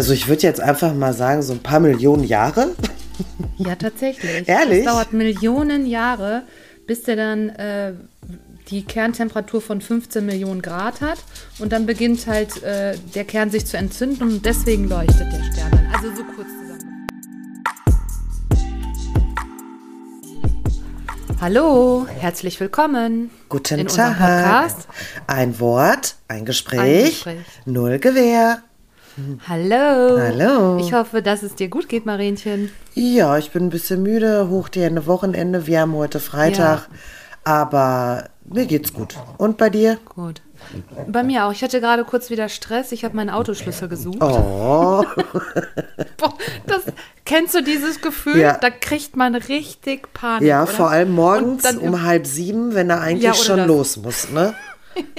Also ich würde jetzt einfach mal sagen, so ein paar Millionen Jahre. Ja, tatsächlich. Ehrlich? Es dauert Millionen Jahre, bis der dann äh, die Kerntemperatur von 15 Millionen Grad hat. Und dann beginnt halt äh, der Kern sich zu entzünden und deswegen leuchtet der Stern dann. Also so kurz zusammen. Hallo, herzlich willkommen. Guten in Tag. Podcast. Ein Wort, ein Gespräch, Ein Gespräch. null Gewehr. Hallo. Hallo. Ich hoffe, dass es dir gut geht, Marienchen. Ja, ich bin ein bisschen müde, hoch die Hände Wochenende. Wir haben heute Freitag, aber mir geht's gut. Und bei dir? Gut. Bei mir auch. Ich hatte gerade kurz wieder Stress. Ich habe meinen Autoschlüssel gesucht. Oh, Boah, das, kennst du dieses Gefühl? Ja. Da kriegt man richtig Panik. ja, oder? vor allem morgens um halb sieben, wenn er eigentlich Ja, schon das. los muss, ne?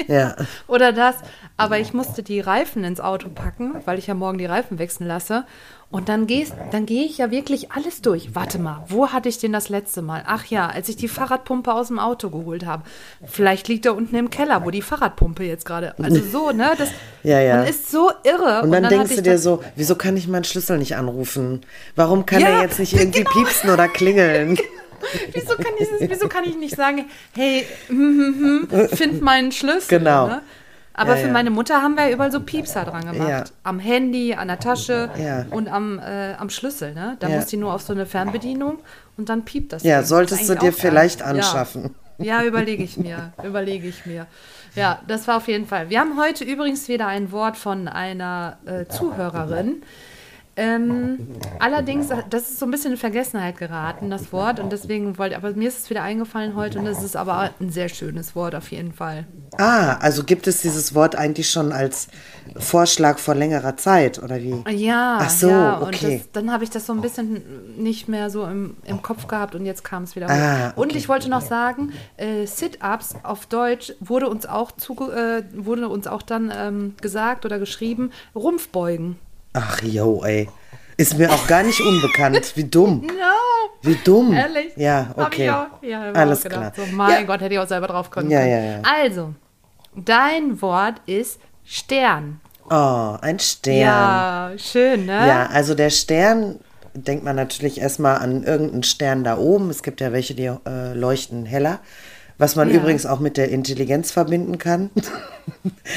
Ja. Oder das. Aber ich musste die Reifen ins Auto packen, weil ich ja morgen die Reifen wechseln lasse. Und dann gehst, dann gehe ich ja wirklich alles durch. Warte mal, wo hatte ich den das letzte Mal? Ach ja, als ich die Fahrradpumpe aus dem Auto geholt habe. Vielleicht liegt er unten im Keller, wo die Fahrradpumpe jetzt gerade. Also so, ne? Das, Ja, ja. Man ist so irre. Und dann, hatte denkst ich du dir so, wieso kann ich meinen Schlüssel nicht anrufen? Warum kann Ja, er jetzt nicht irgendwie genau. piepsen oder klingeln? Wieso kann, ich, wieso kann ich nicht sagen, hey, hm, hm, hm, find meinen Schlüssel? Genau. Ne? Aber Ja, für ja. meine Mutter haben wir ja überall so Piepser dran gemacht. Ja. Am Handy, an der Tasche und am, äh, am Schlüssel. Ne? Da muss die nur auf so eine Fernbedienung und dann piept das. Ja, Ding. solltest Ist du dir vielleicht Ja. anschaffen. Ja, überlege ich mir. Überlege ich mir. Ja, das war auf jeden Fall. Wir haben heute übrigens wieder ein Wort von einer äh, Zuhörerin. Ähm, allerdings, das ist so ein bisschen in Vergessenheit geraten, das Wort. Und deswegen wollte, aber mir ist es wieder eingefallen heute und es ist aber ein sehr schönes Wort auf jeden Fall. Ah, also gibt es dieses Wort eigentlich schon als Vorschlag vor längerer Zeit, oder wie? Ja, Ach so, ja. Und okay. das, dann habe ich das so ein bisschen nicht mehr so im, im Kopf gehabt und jetzt kam es wieder. Ah, Und okay. ich wollte noch sagen, äh, Sit-Ups auf Deutsch wurde uns auch zuge äh, wurde uns auch dann ähm, gesagt oder geschrieben, Rumpfbeugen. Ach, yo, ey. Ist mir auch gar nicht unbekannt. Wie dumm. No. Wie dumm. Ehrlich? Ja, okay. Auch, ja, Alles klar. So, mein Ja. Gott, hätte ich auch selber drauf kommen Ja, können. ja, ja. Also, dein Wort ist Stern. Oh, ein Stern. Ja, schön, ne? Ja, also der Stern, denkt man natürlich erstmal an irgendeinen Stern da oben. Es gibt ja welche, die äh, leuchten heller. Was man Ja. übrigens auch mit der Intelligenz verbinden kann.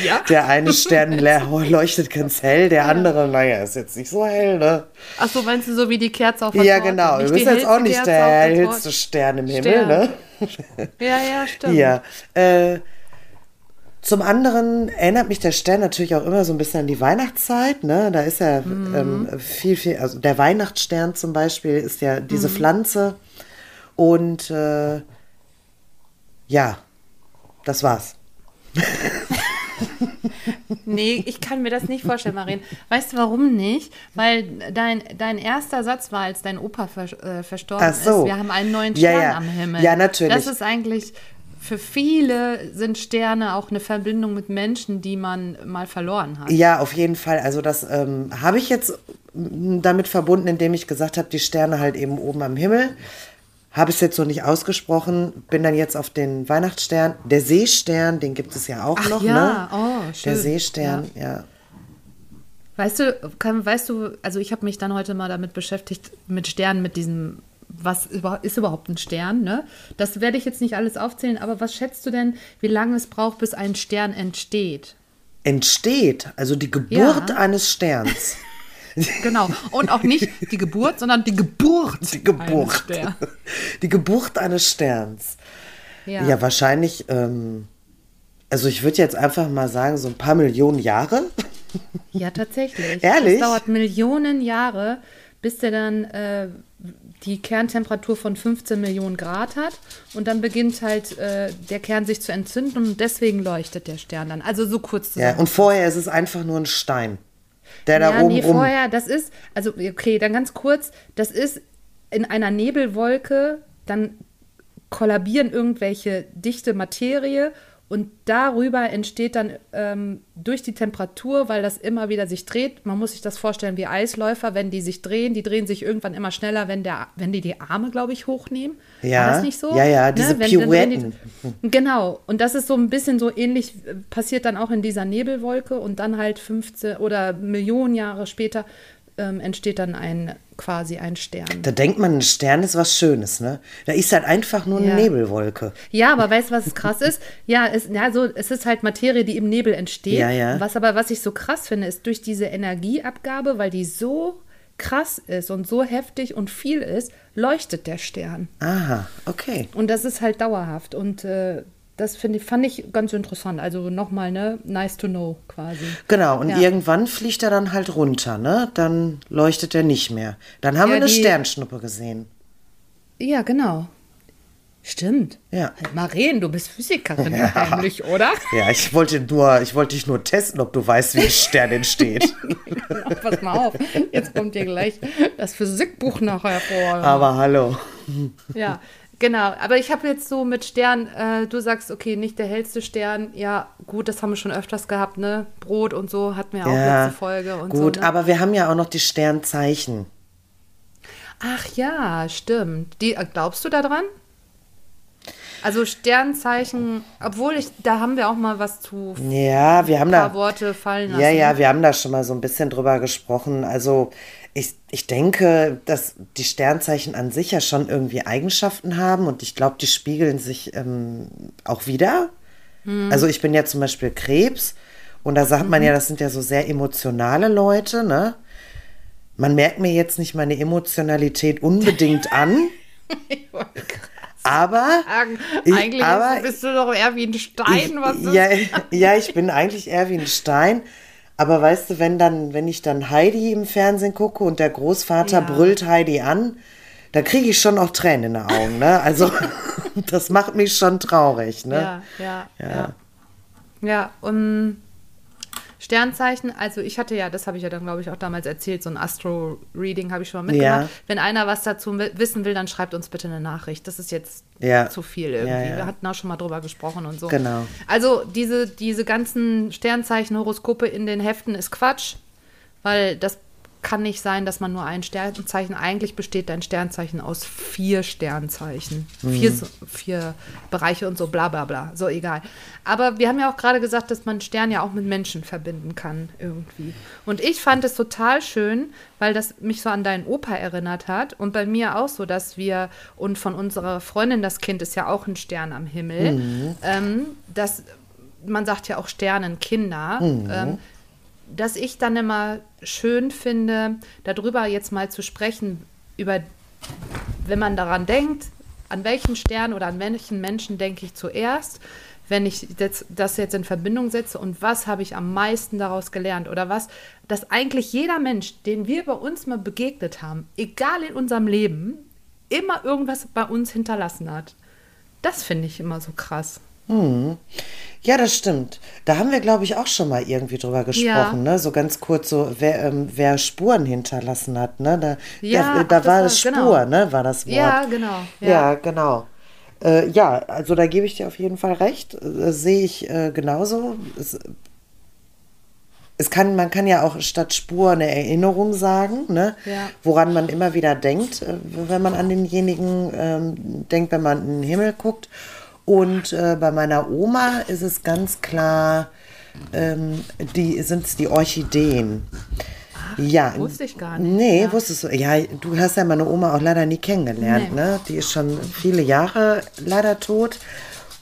Ja. Der eine Stern le- leuchtet ganz hell, der andere, naja, ist jetzt nicht so hell, ne? Ach so, meinst du so wie die Kerze auf der Ja, Torte? genau. Du bist jetzt auch nicht Kerze der hellste. Stern im Himmel, Stern. ne? Ja, ja, stimmt. Ja. Äh, zum anderen erinnert mich der Stern natürlich auch immer so ein bisschen an die Weihnachtszeit. Ne? Da ist ja Mhm. ähm, viel, viel, also der Weihnachtsstern zum Beispiel ist ja diese Mhm. Pflanze. Und äh, ja, das war's. Nee, ich kann mir das nicht vorstellen, Marien. Weißt du, warum nicht? Weil dein, dein erster Satz war, als dein Opa vers äh, verstorben so. ist, wir haben einen neuen Ja, Stern ja. am Himmel. Ja, natürlich. Das ist eigentlich, für viele sind Sterne auch eine Verbindung mit Menschen, die man mal verloren hat. Ja, auf jeden Fall. Also das ähm, habe ich jetzt damit verbunden, indem ich gesagt habe, die Sterne halt eben oben am Himmel. Habe es jetzt so nicht ausgesprochen, bin dann jetzt auf den Weihnachtsstern. Der Seestern, den gibt es ja auch Ach noch, ja, ne? oh, schön. Der Seestern, ja. Weißt du, kann, weißt du, also ich habe mich dann heute mal damit beschäftigt, mit Sternen, mit diesem, was ist überhaupt ein Stern, ne? Das werde ich jetzt nicht alles aufzählen, aber was schätzt du denn, wie lange es braucht, bis ein Stern entsteht? Entsteht, also die Geburt Ja. eines Sterns. Genau. Und auch nicht die Geburt, sondern die Geburt. Die Geburt. eines Sterns. Die Geburt eines Sterns. Ja. Ja, wahrscheinlich, ähm, also ich würde jetzt einfach mal sagen, so ein paar Millionen Jahre. ja, tatsächlich. Ehrlich? Es dauert Millionen Jahre, bis der dann äh, die Kerntemperatur von 15 Millionen Grad hat. Und dann beginnt halt äh, der Kern sich zu entzünden und deswegen leuchtet der Stern dann. Also so kurz Ja, zusammen. und vorher ist es einfach nur ein Stein, der da ja, oben nee, vorher, das ist, also okay, dann ganz kurz, das ist in einer Nebelwolke, dann kollabieren irgendwelche dichte Materie Und darüber entsteht dann ähm, durch die Temperatur, weil das immer wieder sich dreht, man muss sich das vorstellen wie Eisläufer, wenn die sich drehen, die drehen sich irgendwann immer schneller, wenn, der, wenn die die Arme, glaube ich, hochnehmen. Ja, War das nicht so? ja, ja, diese wenn, dann drehen Pirouetten. Die, genau, und das ist so ein bisschen so ähnlich, äh, passiert dann auch in dieser Nebelwolke und dann halt 15 oder Millionen Jahre später ähm, entsteht dann ein quasi ein Stern. Da denkt man, ein Stern ist was Schönes, ne? Da ist halt einfach nur eine Ja. Nebelwolke. Ja, aber weißt du, was krass ist? Ja, es, ja so, es ist halt Materie, die im Nebel entsteht. Ja, ja. Was aber, was ich so krass finde, ist durch diese Energieabgabe, weil die so krass ist und so heftig und viel ist, leuchtet der Stern. Aha, okay. Und das ist halt dauerhaft. Und äh, das finde fand ich ganz interessant. Also nochmal, ne? Nice to know quasi. Genau, und Ja. irgendwann fliegt er dann halt runter, ne? Dann leuchtet er nicht mehr. Dann haben Ja, wir eine die- Sternschnuppe gesehen. Ja, genau. Stimmt. Ja. Reden, du bist Physikerin heimlich, oder? Ja, ich wollte nur, ich wollte dich nur testen, ob du weißt, wie ein Stern entsteht. Genau, pass mal auf. Jetzt kommt dir gleich das Physikbuch nachher vor. Aber hallo. Ja, genau. Aber ich habe jetzt so mit Stern, äh, du sagst, okay, nicht der hellste Stern. Ja, gut, das haben wir schon öfters gehabt, ne? Brot und so hatten wir auch Ja, letzte Folge und gut, so. Ne? aber wir haben ja auch noch die Sternzeichen. Ach ja, stimmt. Die, äh, glaubst du daran? Also Sternzeichen, obwohl ich, da haben wir auch mal was zu Ja, wir haben ein da. paar Worte fallen lassen. Ja, ja, wir haben da schon mal so ein bisschen drüber gesprochen. Also ich, ich denke, dass die Sternzeichen an sich ja schon irgendwie Eigenschaften haben und ich glaube, die spiegeln sich ähm, auch wieder. Also ich bin ja zum Beispiel Krebs und da sagt man ja, das sind ja so sehr emotionale Leute, ne? Man merkt mir jetzt nicht meine Emotionalität unbedingt an, aber Ich- Eigentlich aber- bist du doch eher wie ein Stein, was ist ja, ja, ich bin eigentlich eher wie ein Stein. Aber weißt du, wenn dann, wenn ich dann Heidi im Fernsehen gucke und der Großvater Ja. brüllt Heidi an, da kriege ich schon auch Tränen in den Augen, ne? Also das macht mich schon traurig, ne? Ja, ja, Ja. ja. Ja, um Sternzeichen, also ich hatte ja, das habe ich ja dann, glaube ich, auch damals erzählt, so ein Astro-Reading habe ich schon mal mitgemacht. Ja. Wenn einer was dazu wi- wissen will, dann schreibt uns bitte eine Nachricht. Das ist jetzt Ja. zu viel irgendwie. Ja. Wir hatten auch schon mal drüber gesprochen und so. Genau. Also diese, diese ganzen Sternzeichen, Horoskope in den Heften ist Quatsch, weil das kann nicht sein, dass man nur ein Sternzeichen, eigentlich besteht dein Sternzeichen aus vier Sternzeichen, vier, Mhm. so- vier Bereiche und so, bla bla bla, so egal. Aber wir haben ja auch gerade gesagt, dass man Stern ja auch mit Menschen verbinden kann irgendwie. Und ich fand es total schön, weil das mich so an deinen Opa erinnert hat. Und bei mir auch so, dass wir, und von unserer Freundin, das Kind ist ja auch ein Stern am Himmel, ähm, dass man sagt ja auch Sternenkinder, ähm, dass ich dann immer schön finde, darüber jetzt mal zu sprechen, über, wenn man daran denkt, an welchen Stern oder an welchen Menschen denke ich zuerst, wenn ich das, das jetzt in Verbindung setze und was habe ich am meisten daraus gelernt oder was, dass eigentlich jeder Mensch, den wir bei uns mal begegnet haben, egal in unserem Leben, immer irgendwas bei uns hinterlassen hat. Das finde ich immer so krass. Ja, das stimmt. Da haben wir, glaube ich, auch schon mal irgendwie drüber gesprochen, Ja. ne? So ganz kurz so, wer, ähm, wer Spuren hinterlassen hat, ne? Da, Ja, da, ach, da war war- das Spur, genau. ne? War das Wort. Ja, genau. Ja, Ja. genau. Äh, ja, also da gebe ich dir auf jeden Fall recht. Äh, sehe ich äh, genauso. Es, es kann, man kann ja auch statt Spur eine Erinnerung sagen, ne? Ja. woran man immer wieder denkt, äh, wenn man an denjenigen ähm, denkt, wenn man in den Himmel guckt. Und äh, bei meiner Oma ist es ganz klar, ähm, die sind es die Orchideen. ja, wusste ich gar nicht, Nee, ja. wusstest du. Ja, du hast ja meine Oma auch leider nie kennengelernt, Nee. ne? Die ist schon viele Jahre leider tot.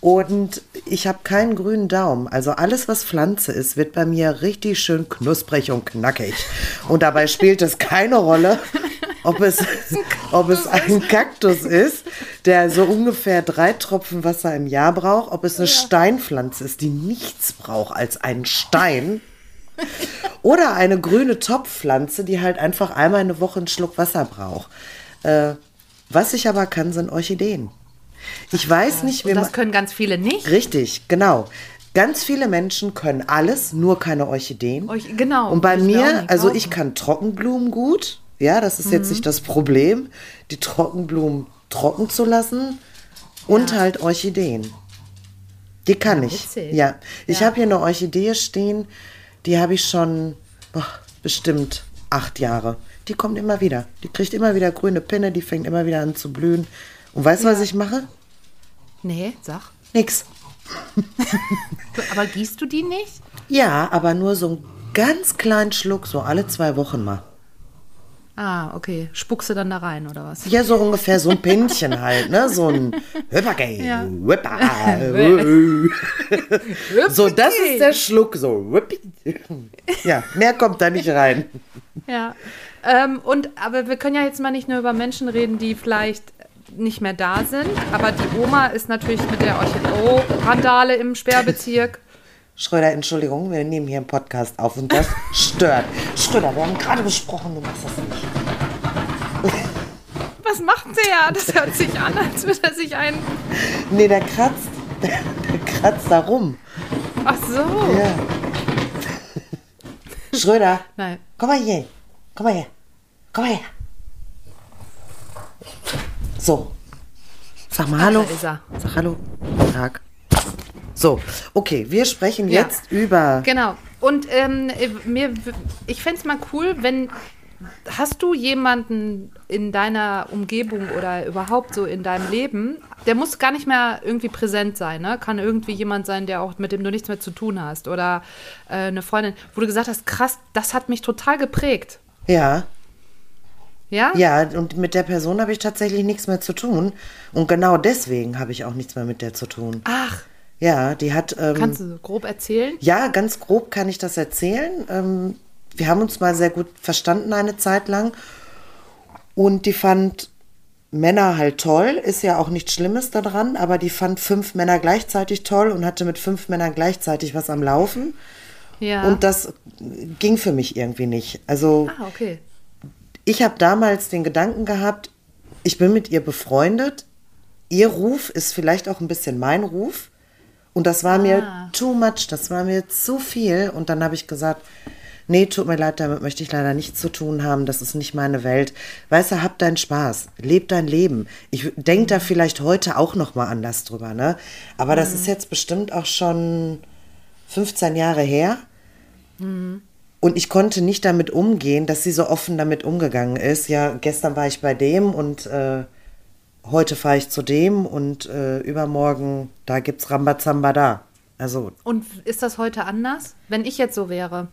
Und ich habe keinen grünen Daumen. Also alles, was Pflanze ist, wird bei mir richtig schön knusprig und knackig. Und dabei spielt es keine Rolle, ob es, ob es ein Kaktus ist, der so ungefähr drei Tropfen Wasser im Jahr braucht, ob es eine Steinpflanze ist, die nichts braucht als einen Stein. Oder eine grüne Topfpflanze, die halt einfach einmal eine Woche einen Schluck Wasser braucht. Äh, was ich aber kann, sind Orchideen. Ich weiß nicht, wie Und das können ganz viele nicht. Richtig, genau. Ganz viele Menschen können alles, nur keine Orchideen. Euch- genau, Und bei mir, also ich kann Trockenblumen gut. Ja, das ist jetzt nicht das Problem, die Trockenblumen trocken zu lassen. Und halt Orchideen. Die kann ich. witzig. Ja. Ich Ja. habe hier eine Orchidee stehen, die habe ich schon boah, bestimmt acht Jahre. Die kommt immer wieder. Die kriegt immer wieder grüne Pinne, die fängt immer wieder an zu blühen. Und weißt du, was ich mache? Nee, sag. Nix. Aber gießt du die nicht? Ja, aber nur so einen ganz kleinen Schluck, so alle zwei Wochen mal. Ah, okay. Spuckst du dann da rein, oder was? Ja, so ungefähr so ein Pinchen halt, ne? So ein Hüppergay. Ja. So, das ist der Schluck, so. Ja, mehr kommt da nicht rein. Ja. Ähm, und, aber wir können ja jetzt mal nicht nur über Menschen reden, die vielleicht nicht mehr da sind. Aber die Oma ist natürlich mit der Orchidee-Randale im Sperrbezirk. Schröder, Entschuldigung, wir nehmen hier einen Podcast auf und das stört. Schröder, wir haben gerade besprochen, du machst das nicht. Was macht der? Das hört sich an, als würde er sich ein. Nee, der kratzt. Der, der kratzt da rum. Ach so. Ja. Schröder, Nein. komm mal hier. Komm mal her. Komm mal her. So. Sag mal Hallo. da ist er. Sag Hallo. Guten Tag. So, okay, wir sprechen Ja. jetzt über. Genau. Und ähm, mir, ich fände es mal cool, wenn. Hast du jemanden in deiner Umgebung oder überhaupt so in deinem Leben, der muss gar nicht mehr irgendwie präsent sein, ne? Kann irgendwie jemand sein, der auch mit dem du nichts mehr zu tun hast. Oder äh, eine Freundin, wo du gesagt hast, krass, das hat mich total geprägt. Ja, Ja? ja, und mit der Person habe ich tatsächlich nichts mehr zu tun. Und genau deswegen habe ich auch nichts mehr mit der zu tun. Ach, Ja, die hat. Ähm, kannst du so grob erzählen? Ja, ganz grob kann ich das erzählen. Ähm, wir haben uns mal sehr gut verstanden eine Zeit lang. Und die fand Männer halt toll, ist ja auch nichts Schlimmes daran, aber die fand fünf Männer gleichzeitig toll und hatte mit fünf Männern gleichzeitig was am Laufen. Ja. Und das ging für mich irgendwie nicht. Also ah, okay. ich habe damals den Gedanken gehabt, ich bin mit ihr befreundet. Ihr Ruf ist vielleicht auch ein bisschen mein Ruf. Und das war Ah. mir too much, das war mir zu viel. Und dann habe ich gesagt, nee, tut mir leid, damit möchte ich leider nichts zu tun haben. Das ist nicht meine Welt. Weißt du, hab deinen Spaß, leb dein Leben. Ich denke da vielleicht heute auch noch mal anders drüber, ne? Aber das ist jetzt bestimmt auch schon 15 Jahre her. Und ich konnte nicht damit umgehen, dass sie so offen damit umgegangen ist. Ja, gestern war ich bei dem und äh, heute fahre ich zu dem und äh, übermorgen, da gibt's Rambazamba da. Also, Und ist das heute anders? Wenn ich jetzt so wäre.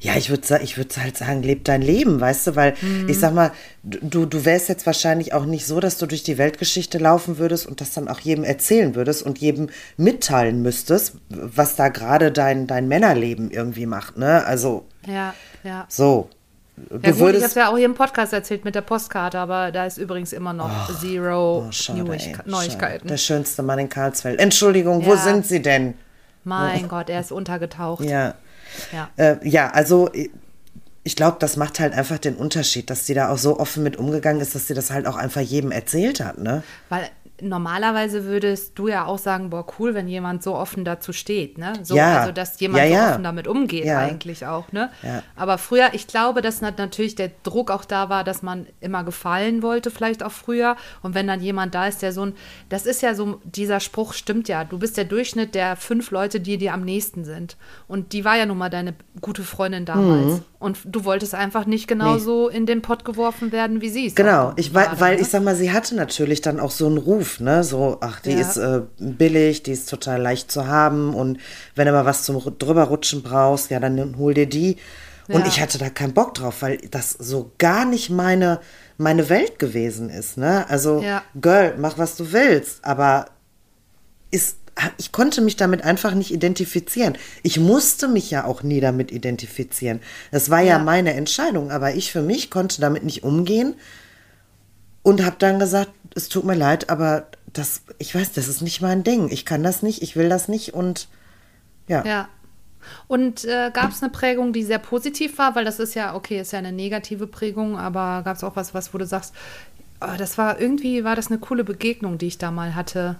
Ja, ich würde ich würd halt sagen, leb dein Leben, weißt du, weil ich sag mal, du, du wärst jetzt wahrscheinlich auch nicht so, dass du durch die Weltgeschichte laufen würdest und das dann auch jedem erzählen würdest und jedem mitteilen müsstest, was da gerade dein, dein Männerleben irgendwie macht, ne? Also, Ja, ja. so. Du Ja gut, ich habe würdest. es ja auch hier im Podcast erzählt mit der Postkarte, aber da ist übrigens immer noch Zero Oh, schade, Neuigkeiten. schade. Der schönste Mann in Karlsfeld. Entschuldigung, wo Ja. sind Sie denn? Mein Gott, er ist untergetaucht. Ja. Ja. Äh, ja, also ich- glaube, das macht halt einfach den Unterschied, dass sie da auch so offen mit umgegangen ist, dass sie das halt auch einfach jedem erzählt hat, ne? Weil normalerweise würdest du ja auch sagen, boah, cool, wenn jemand so offen dazu steht, ne? So, Ja. also dass jemand Ja, so ja. offen damit umgeht eigentlich auch, ne? Aber früher, ich glaube, dass nat- natürlich der Druck auch da war, dass man immer gefallen wollte, vielleicht auch früher. Und wenn dann jemand da ist, der so ein, das ist ja so, dieser Spruch stimmt ja. Du bist der Durchschnitt der fünf Leute, die dir am nächsten sind. Und die war ja nun mal deine gute Freundin damals. Mhm. Und du wolltest einfach nicht genauso in den Pott geworfen werden, wie sie es Genau, ich, weil, dann, weil ne? ich sag mal, sie hatte natürlich dann auch so einen Ruf, ne? So, ach, die Ja. ist äh, billig, die ist total leicht zu haben und wenn du mal was zum drüberrutschen brauchst, ja, dann hol dir die. Und Ja. ich hatte da keinen Bock drauf, weil das so gar nicht meine, meine Welt gewesen ist, ne? Also, Ja. Girl, mach was du willst, aber ist, ich konnte mich damit einfach nicht identifizieren. Ich musste mich ja auch nie damit identifizieren. Das war ja, Ja. meine Entscheidung, aber ich für mich konnte damit nicht umgehen und habe dann gesagt, es tut mir leid, aber das, ich weiß, das ist nicht mein Ding. Ich kann das nicht, ich will das nicht und ja. Ja. Und äh, gab es eine Prägung, die sehr positiv war? Weil das ist ja, okay, ist ja eine negative Prägung, aber gab es auch was, was, wo du sagst, oh, das war irgendwie, war das eine coole Begegnung, die ich da mal hatte?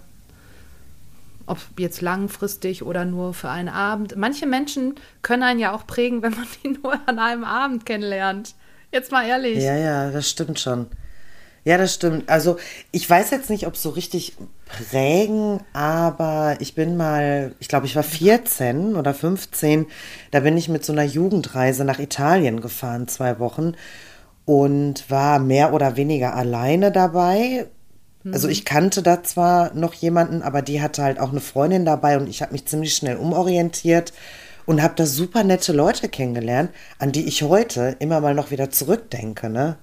Ob jetzt langfristig oder nur für einen Abend. Manche Menschen können einen ja auch prägen, wenn man die nur an einem Abend kennenlernt. Jetzt mal ehrlich. Ja, ja, das stimmt schon. Ja, das stimmt. Also ich weiß jetzt nicht, ob so richtig prägen, aber ich bin mal, ich glaube, ich war 14 oder 15, da bin ich mit so einer Jugendreise nach Italien gefahren, zwei Wochen und war mehr oder weniger alleine dabei. Also ich kannte da zwar noch jemanden, aber die hatte halt auch eine Freundin dabei und ich habe mich ziemlich schnell umorientiert und habe da super nette Leute kennengelernt, an die ich heute immer mal noch wieder zurückdenke, ne?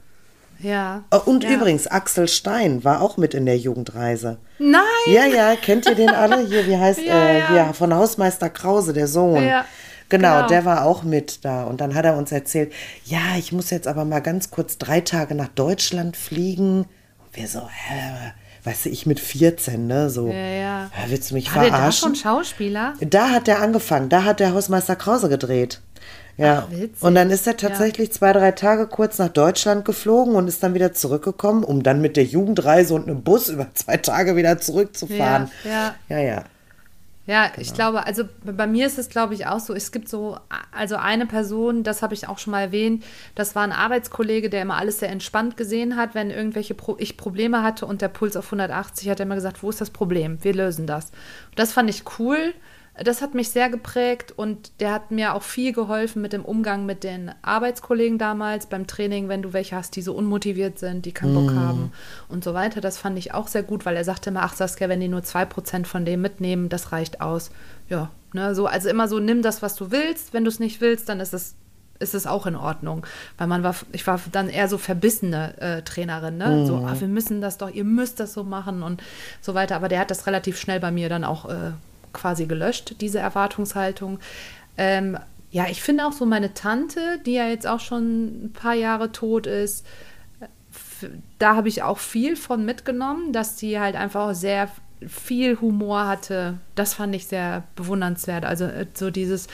Ja. Oh, Und ja. übrigens, Axel Stein war auch mit in der Jugendreise. Nein! Ja, ja, kennt ihr den alle? Hier, wie heißt Ja, äh, ja. hier von Hausmeister Krause, der Sohn. Ja, Genau, genau. der war auch mit da. Und dann hat er uns erzählt, ja, ich muss jetzt aber mal ganz kurz drei Tage nach Deutschland fliegen. Wir so, hä, weißt du, ich mit 14, ne? So, Ja, ja. "Hä, willst du mich War der verarschen? schon Schauspieler? Da hat er angefangen, da hat der Hausmeister Krause gedreht. Ja. Ach, und dann ist er tatsächlich zwei, drei Tage kurz nach Deutschland geflogen und ist dann wieder zurückgekommen, um dann mit der Jugendreise und einem Bus über zwei Tage wieder zurückzufahren. Ja, ja. ja. Ja, Genau. ich glaube, also bei mir ist es, glaube ich, auch so. Es gibt so, also eine Person, das habe ich auch schon mal erwähnt, das war ein Arbeitskollege, der immer alles sehr entspannt gesehen hat, wenn irgendwelche Pro ich Probleme hatte und der Puls auf 180 hat er immer gesagt, wo ist das Problem? Wir lösen das. Und das fand ich cool. Das hat mich sehr geprägt und der hat mir auch viel geholfen mit dem Umgang mit den Arbeitskollegen damals beim Training, wenn du welche hast, die so unmotiviert sind, die keinen Bock haben und so weiter. Das fand ich auch sehr gut, weil er sagte immer, ach Saskia, wenn die nur 2% von dem mitnehmen, das reicht aus. Ja, ne, so, also immer so, nimm das, was du willst. Wenn du es nicht willst, dann ist es ist es auch in Ordnung. Weil man war, ich war dann eher so verbissene äh, Trainerin, ne? So, ah, wir müssen das doch, ihr müsst das so machen und so weiter. Aber der hat das relativ schnell bei mir dann auch äh, quasi gelöscht, diese Erwartungshaltung. Ähm, ja, ich finde auch so meine Tante, die ja jetzt auch schon ein paar Jahre tot ist, da habe ich auch viel von mitgenommen, dass die halt einfach sehr viel Humor hatte. Das fand ich sehr bewundernswert. Also äh, so dieses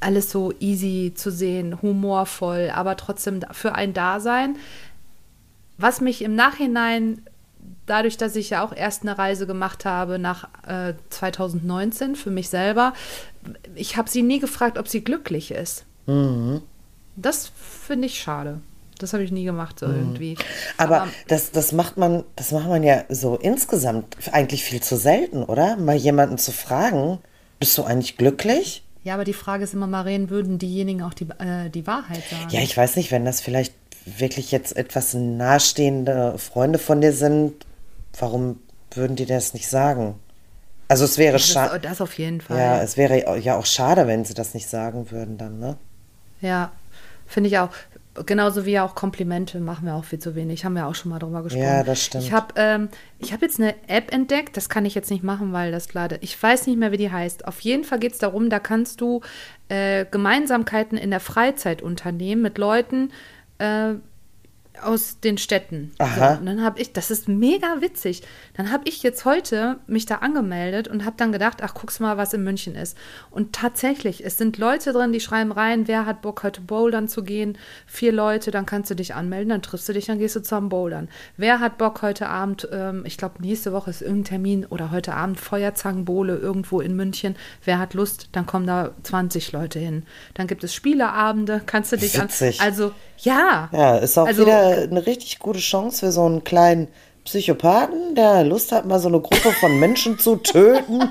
alles so easy zu sehen, humorvoll, aber trotzdem für ein Dasein. Was mich im Nachhinein, dadurch, dass ich ja auch erst eine Reise gemacht habe nach äh, 2019 für mich selber, ich habe sie nie gefragt, ob sie glücklich ist. Das finde ich schade. Das habe ich nie gemacht, so irgendwie. Aber, das, das macht man, das macht man ja so insgesamt eigentlich viel zu selten, oder? Mal jemanden zu fragen, bist du eigentlich glücklich? Ja, aber die Frage ist immer, Maren, würden diejenigen auch die, äh, die Wahrheit sagen? Ja, ich weiß nicht, wenn das vielleicht wirklich jetzt etwas nahestehende Freunde von dir sind, warum würden die das nicht sagen? Also es wäre schade. das, auf jeden Fall. Ja, es wäre ja auch schade, wenn sie das nicht sagen würden dann, ne? Ja, finde ich auch. Genauso wie auch Komplimente machen wir auch viel zu wenig. Haben wir auch schon mal drüber gesprochen. Ja, das stimmt. Ich habe ähm, ich hab jetzt eine App entdeckt. Das kann ich jetzt nicht machen, weil das leider. Ich weiß nicht mehr, wie die heißt. Auf jeden Fall geht es darum, da kannst du äh, Gemeinsamkeiten in der Freizeit unternehmen mit Leuten. Äh, äh, aus den Städten. Aha. So, und dann habe ich, das ist mega witzig. Dann habe ich jetzt heute mich da angemeldet und habe dann gedacht, ach, guck's mal, was in München ist. Und tatsächlich, es sind Leute drin, die schreiben rein, wer hat Bock, heute bouldern zu gehen? Vier Leute, dann kannst du dich anmelden, dann triffst du dich, dann gehst du zusammen bouldern. Wer hat Bock heute Abend, ähm, ich glaube, nächste Woche ist irgendein Termin oder heute Abend Feuerzangenbowle irgendwo in München. Wer hat Lust, dann kommen da 20 Leute hin. Dann gibt es Spieleabende, kannst du dich an. Witzig. Also, ja. Ja, ist auch Also, wieder eine richtig gute Chance für so einen kleinen Psychopathen, der Lust hat, mal so eine Gruppe von Menschen zu töten.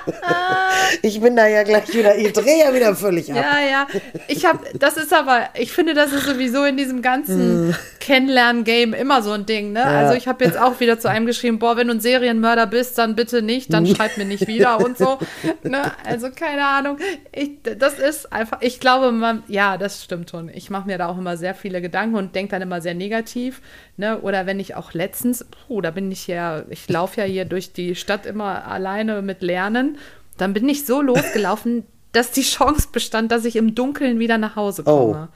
ich bin da ja gleich wieder, ich drehe ja wieder völlig ab. Ja, ja. Ich habe, das ist aber, ich finde, das ist sowieso in diesem ganzen Kennenlernen-Game immer so ein Ding, ne? Also ich habe jetzt auch wieder zu einem geschrieben, boah, wenn du ein Serienmörder bist, dann bitte nicht, dann schreib mir nicht wieder und so. Ne? Also keine Ahnung. Ich, das ist einfach, ich glaube, man, ja, das stimmt schon. Ich mache mir da auch immer sehr viele Gedanken und denke dann immer sehr negativ. Ne? Oder wenn ich auch letztens, puh, da bin ich ja, ich laufe ja hier durch die Stadt immer alleine mit Lernen. Dann bin ich so losgelaufen, dass die Chance bestand, dass ich im Dunkeln wieder nach Hause komme.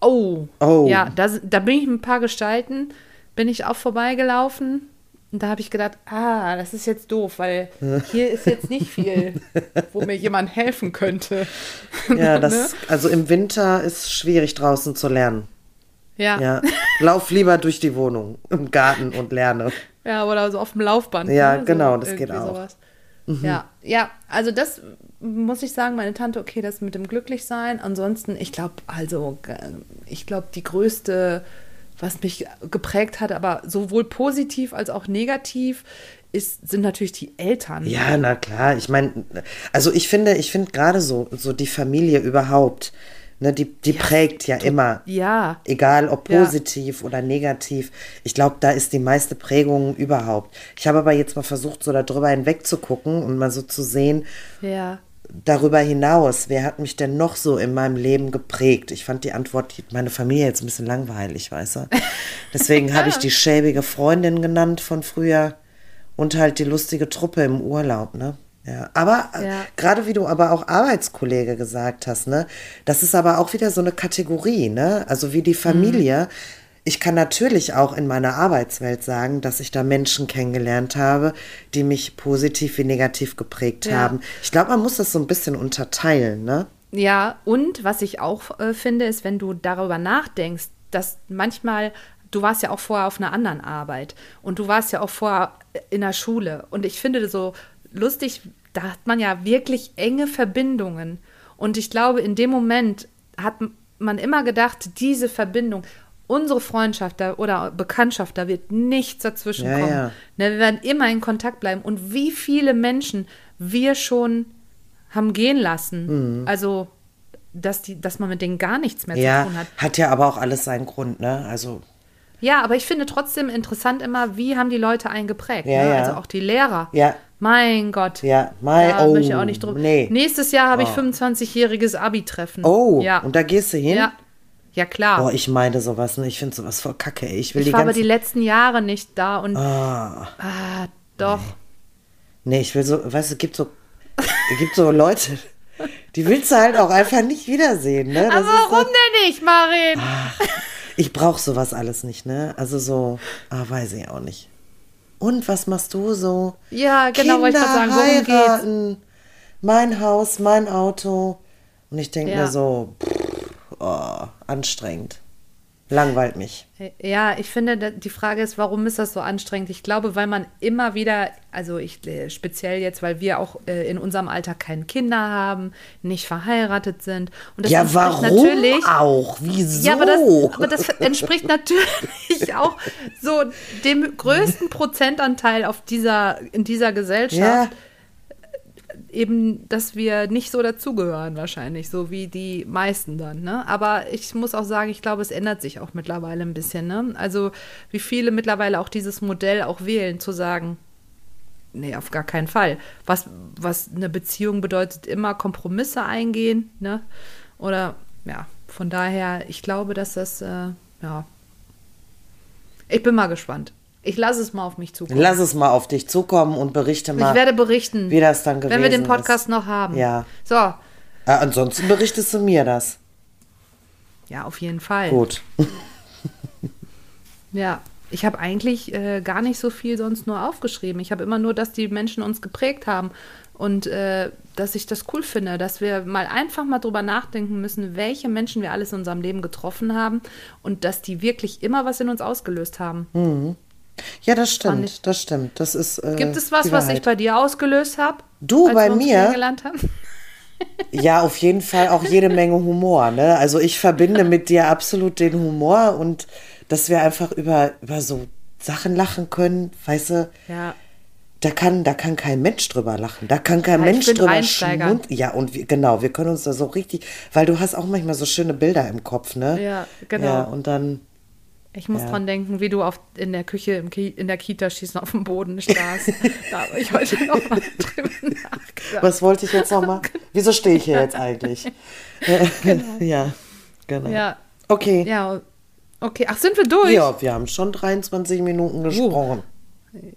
Oh. Oh. Ja, da, da bin ich mit ein paar Gestalten, bin ich auch vorbeigelaufen. Und da habe ich gedacht, ah, das ist jetzt doof, weil hier ist jetzt nicht viel, wo mir jemand helfen könnte. Ja, das, also im Winter ist schwierig draußen zu lernen. Ja. ja. Ja, lauf lieber durch die Wohnung im Garten und lerne. oder so auf dem Laufband. Ja, ne? genau, so das geht auch. Ja, ja, also das muss ich sagen, meine Tante, okay, das mit dem Glücklichsein. Ansonsten, ich glaube, also, ich glaube, die größte, was mich geprägt hat, aber sowohl positiv als auch negativ, ist, sind natürlich die Eltern. Ja, na klar. Ich meine, also ich finde, ich finde gerade so, so die Familie überhaupt, ne, die, die prägt ja immer. Ja. Egal ob positiv oder negativ. Ich glaube, da ist die meiste Prägung überhaupt. Ich habe aber jetzt mal versucht, so darüber hinweg zu gucken und mal so zu sehen, Ja. darüber hinaus, wer hat mich denn noch so in meinem Leben geprägt? Ich fand die Antwort, meine Familie jetzt ein bisschen langweilig, weißt du? Deswegen habe ich die schäbige Freundin genannt von früher und halt die lustige Truppe im Urlaub, ne? Ja, aber äh, Ja. gerade wie du aber auch Arbeitskollege gesagt hast, ne? Das ist aber auch wieder so eine Kategorie, ne? Also wie die Familie. Ich kann natürlich auch in meiner Arbeitswelt sagen, dass ich da Menschen kennengelernt habe, die mich positiv wie negativ geprägt Ja. haben. Ich glaube, man muss das so ein bisschen unterteilen, ne? Ja, und was ich auch äh, finde, ist, wenn du darüber nachdenkst, dass manchmal, du warst ja auch vorher auf einer anderen Arbeit und du warst ja auch vorher in der Schule. Und ich finde so lustig, da hat man ja wirklich enge Verbindungen. Und ich glaube, in dem Moment hat man immer gedacht, diese Verbindung, unsere Freundschaft da, oder Bekanntschaft, da wird nichts dazwischen Ja, kommen. ja. Ne, wir werden immer in Kontakt bleiben. Und wie viele Menschen wir schon haben gehen lassen. Also, dass, die, dass man mit denen gar nichts mehr Mhm. Ja, zu tun hat. hat ja aber auch alles seinen Grund, ne? Also, Ja, aber ich finde trotzdem interessant immer, wie haben die Leute einen geprägt. Ne? ja. Also auch die Lehrer. Ja. Mein Gott. Ja, mein- da oh, möchte ich auch nicht drüber. nee. Nächstes Jahr habe ich Oh. 25-jähriges Abi-Treffen. oh, ja. und da gehst du hin? ja. Ja, klar. Boah, ich meine sowas, ne? Ich finde sowas voll kacke, ey. Ich will ich die war aber die letzten Jahre nicht da und Ah, ah, doch. nee, ich will so, weißt du, gibt so, gibt so Leute, die willst du halt auch einfach nicht wiedersehen, ne? Das Aber warum so, denn nicht, Marin? ich brauche sowas alles nicht, ne? Also so, ah, weiß ich auch nicht. Und was machst du so? Ja, genau, wollte ich gerade sagen, worum geht's? heiraten, mein Haus, mein Auto. Und ich denke Ja. mir so, pff, oh, anstrengend. Langweilt mich. Ja, ich finde, die Frage ist, warum ist das so anstrengend? Ich glaube, weil man immer wieder, also ich äh, speziell jetzt, weil wir auch äh, in unserem Alter keine Kinder haben, nicht verheiratet sind. Und das ja, warum natürlich, auch? Wieso? Ja, aber das, aber das entspricht natürlich auch so dem größten Prozentanteil auf dieser, in dieser Gesellschaft. ja, Eben, dass wir nicht so dazugehören, wahrscheinlich, so wie die meisten dann. Ne? Aber ich muss auch sagen, ich glaube, es ändert sich auch mittlerweile ein bisschen. Ne? Also, wie viele mittlerweile auch dieses Modell auch wählen, zu sagen, nee, auf gar keinen Fall. Was, was eine Beziehung bedeutet, immer Kompromisse eingehen. Ne? Oder, ja, von daher, ich glaube, dass das, äh, ja. Ich bin mal gespannt. Ich lasse es mal auf mich zukommen. lass es mal auf dich zukommen und berichte mal. Ich werde berichten, wie das dann wenn wir den gewesen Podcast ist. noch haben. Ja. So, Äh, ansonsten berichtest du mir das. ja, auf jeden Fall. Gut. Ja, ich habe eigentlich äh, gar nicht so viel sonst nur aufgeschrieben. Ich habe immer nur, dass die Menschen uns geprägt haben und äh, dass ich das cool finde, dass wir mal einfach mal drüber nachdenken müssen, welche Menschen wir alles in unserem Leben getroffen haben und dass die wirklich immer was in uns ausgelöst haben. Ja, das Fand ich- stimmt. Das stimmt. Das ist. Äh, Gibt es was, was ich bei dir ausgelöst habe? Du, bei mir? Ja, auf jeden Fall auch jede Menge Humor. Ne? Also ich verbinde mit dir absolut den Humor und dass wir einfach über, über so Sachen lachen können, weißt du, Ja. da kann, da kann kein Mensch drüber lachen. Da kann kein Ja, Mensch drüber schmund. Ja, und wir, genau, wir können uns da so richtig, weil du hast auch manchmal so schöne Bilder im Kopf, ne? Ja, genau. Ja, und dann, Ich muss Ja. dran denken, wie du auf, in der Küche Ki in der Kita schießen auf dem Boden saß. da habe ich heute noch mal drüber nachgedacht. was wollte ich jetzt nochmal? Wieso stehe ich hier jetzt eigentlich? Ja, genau. Ja, Okay. ja, okay. Ach, sind wir durch? Ja, wir haben schon 23 Minuten gesprochen.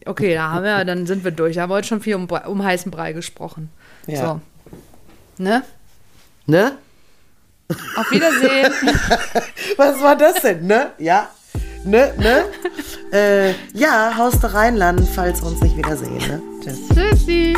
Okay, da haben wir, dann sind wir durch. Da haben wir heute schon viel um, um heißen Brei gesprochen. Ja. So. Ne? Ne? Auf Wiedersehen. Was war das denn, ne? Ja. Ne, ne? äh, ja, Haus der Rheinland, falls wir uns nicht wiedersehen, ne? Tschüss. Tschüssi.